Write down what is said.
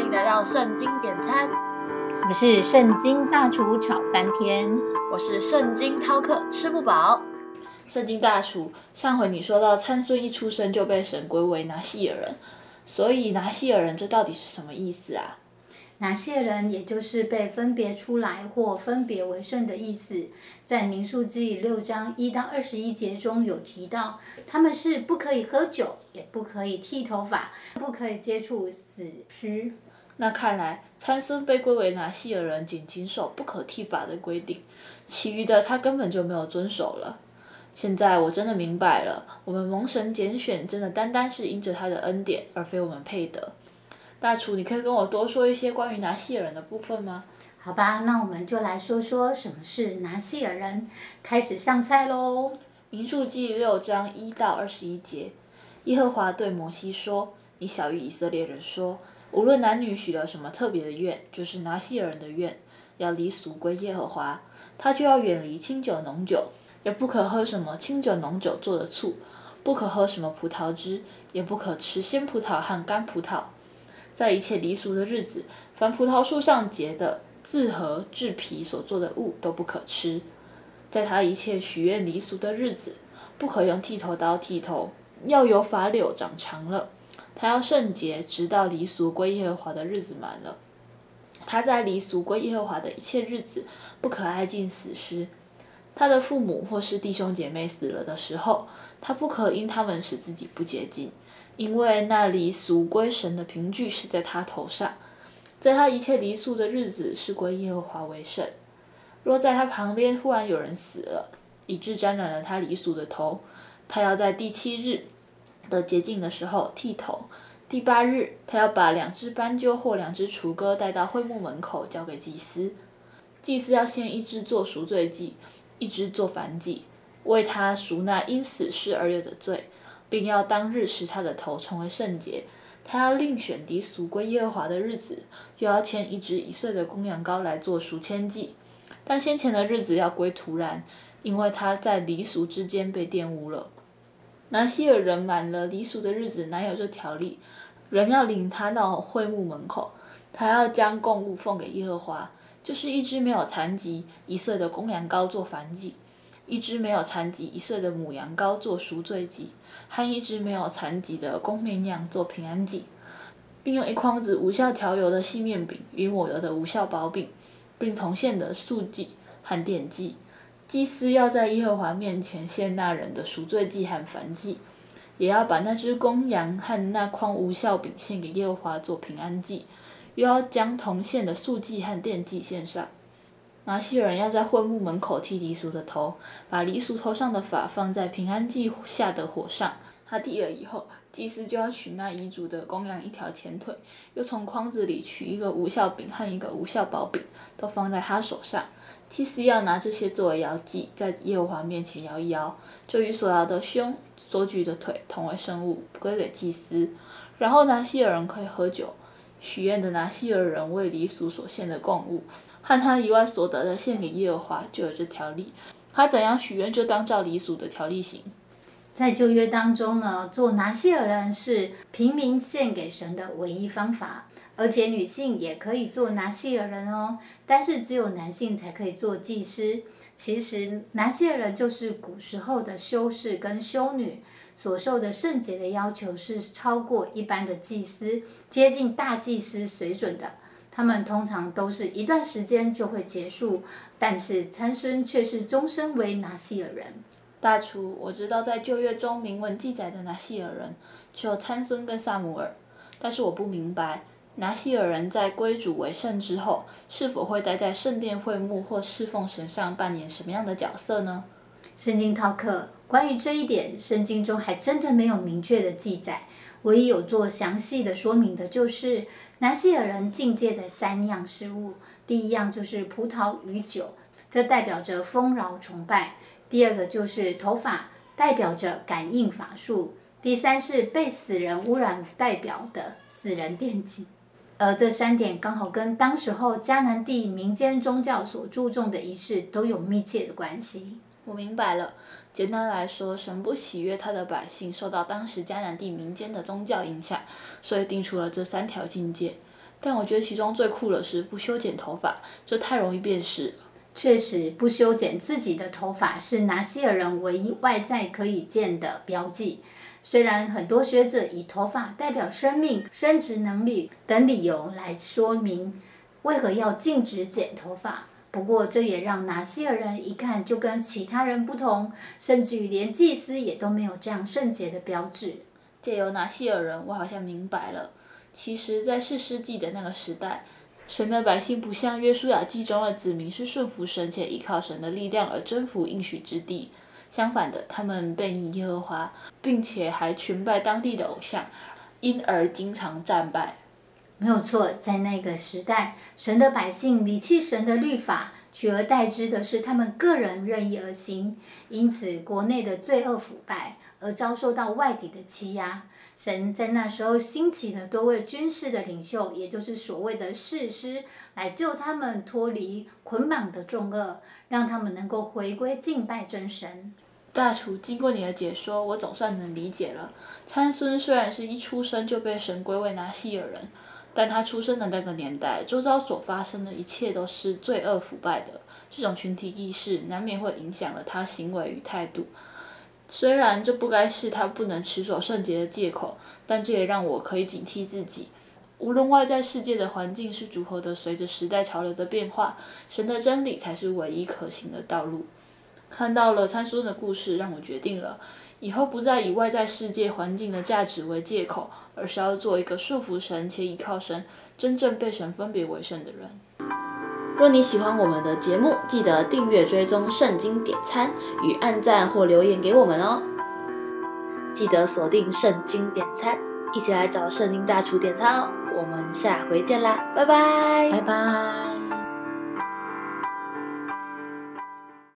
欢迎来到圣经点餐，我是圣经大厨炒翻天，我是圣经饕客吃不饱。圣经大厨，上回你说到参孙一出生就被神归为拿西尔人，所以拿西尔人这到底是什么意思啊？拿西尔人也就是被分别出来或分别为圣的意思，在民数记六章一到二十一节中有提到，他们是不可以喝酒，也不可以剃头发，不可以接触死尸。那看来参孙被归为拿西尔人，仅谨守不可剃发的规定，其余的他根本就没有遵守了。现在我真的明白了，我们蒙神拣选，真的单单是因着他的恩典，而非我们配得。大厨，你可以跟我多说一些关于拿西尔人的部分吗？好吧，那我们就来说说什么是拿西尔人。开始上菜喽！民数记六章一到二十一节，耶和华对摩西说：“你小于以色列人说，无论男女许了什么特别的愿，就是拿西尔人的愿，要离俗归耶和华，他就要远离清酒浓酒，也不可喝什么清酒浓酒做的醋，不可喝什么葡萄汁，也不可吃鲜葡萄和干葡萄。”在一切离俗的日子，凡葡萄树上结的自和制皮所做的物都不可吃。在他一切许愿离俗的日子，不可用剃头刀剃头，要有法柳长长了。他要圣洁，直到离俗归耶和华的日子满了。他在离俗归耶和华的一切日子，不可挨近死尸。他的父母或是弟兄姐妹死了的时候，他不可因他们使自己不洁净。因为那离俗归神的凭据是在他头上，在他一切离俗的日子是归耶和华为圣。若在他旁边忽然有人死了，以致沾染了他离俗的头，他要在第七日的洁净的时候剃头。第八日，他要把两只斑鸠或两只雏鸽带到会幕门口交给祭司。祭司要先一只做赎罪祭，一只做燔祭，为他赎那因死事而有的罪。并要当日使他的头成为圣洁，他要另选离俗归耶和华的日子，又要牵一只一岁的公羊羔来做赎愆祭。但先前的日子要归突然，因为他在离俗之间被玷污了。拿希尔人满了离俗的日子，哪有这条例？人要领他到会幕门口，他要将供物奉给耶和华，就是一只没有残疾一岁的公羊羔做燔祭。一只没有残疾一岁的母羊羔做赎罪祭，和一只没有残疾的公绵羊做平安祭，并用一筐子无效调油的细面饼与抹油的无效薄饼，并同献的素祭和奠祭。祭司要在耶和华面前献那人的赎罪祭和燔祭，也要把那只公羊和那筐无效饼献给耶和华做平安祭，又要将铜线的素祭和奠祭献上。拿西人要在会幕门口剃黎俗的头，把黎俗头上的发放在平安祭下的火上。他剃了以后，祭司就要取那遗嘱的公羊一条前腿，又从筐子里取一个无效饼和一个无效薄饼，都放在他手上。祭司要拿这些作为摇祭，在耶和华面前摇一摇，就与所摇的胸、所举的腿同为圣物，归给祭司。然后拿西尔人可以喝酒，许愿的拿西尔人为黎俗所献的供物。和他以外所得的献给耶和华，就有这条例。他怎样许愿，就当照黎俗的条例行。在旧约当中呢，做拿西尔人是平民献给神的唯一方法，而且女性也可以做拿西尔人哦。但是只有男性才可以做祭司。其实拿西尔人就是古时候的修士跟修女所受的圣洁的要求是超过一般的祭司，接近大祭司水准的。他们通常都是一段时间就会结束，但是参孙却是终身为拿西尔人。大厨，我知道在旧约中铭文记载的拿西尔人只有参孙跟萨姆尔，但是我不明白拿西尔人在归主为圣之后，是否会待在圣殿会幕或侍奉神上扮演什么样的角色呢？圣经套课关于这一点，圣经中还真的没有明确的记载，唯一有做详细的说明的就是。拿西尔人境界的三样事物，第一样就是葡萄与酒，这代表着丰饶崇拜；第二个就是头发，代表着感应法术；第三是被死人污染代表的死人惦记。而这三点刚好跟当时候迦南地民间宗教所注重的仪式都有密切的关系。我明白了。简单来说，神不喜悦他的百姓受到当时迦南地民间的宗教影响，所以定出了这三条境界。但我觉得其中最酷的是不修剪头发，这太容易辨识。确实，不修剪自己的头发是拿西尔人唯一外在可以见的标记。虽然很多学者以头发代表生命、生殖能力等理由来说明为何要禁止剪头发，不过这也让拿西尔人一看就跟其他人不同，甚至于连祭司也都没有这样圣洁的标志。借由拿西尔人，我好像明白了，其实，在四世纪的那个时代，神的百姓不像约书亚记中的子民是顺服神且依靠神的力量而征服应许之地。相反的，他们背逆耶和华，并且还群拜当地的偶像，因而经常战败。没有错，在那个时代，神的百姓离弃神的律法，取而代之的是他们个人任意而行，因此国内的罪恶腐败，而遭受到外敌的欺压。神在那时候兴起了多位军事的领袖，也就是所谓的士师，来救他们脱离捆绑的重恶，让他们能够回归敬拜真神。大厨，经过你的解说，我总算能理解了。参孙虽然是一出生就被神归为拿西尔人，但他出生的那个年代，周遭所发生的一切都是罪恶腐败的。这种群体意识难免会影响了他行为与态度。虽然这不该是他不能持守圣洁的借口，但这也让我可以警惕自己。无论外在世界的环境是如何的，随着时代潮流的变化，神的真理才是唯一可行的道路。看到了参孙的故事，让我决定了以后不再以外在世界环境的价值为借口，而是要做一个束缚神且依靠神、真正被神分别为圣的人。若你喜欢我们的节目，记得订阅、追踪圣经点餐与按赞或留言给我们哦。记得锁定圣经点餐，一起来找圣经大厨点餐哦。我们下回见啦，拜拜，拜拜。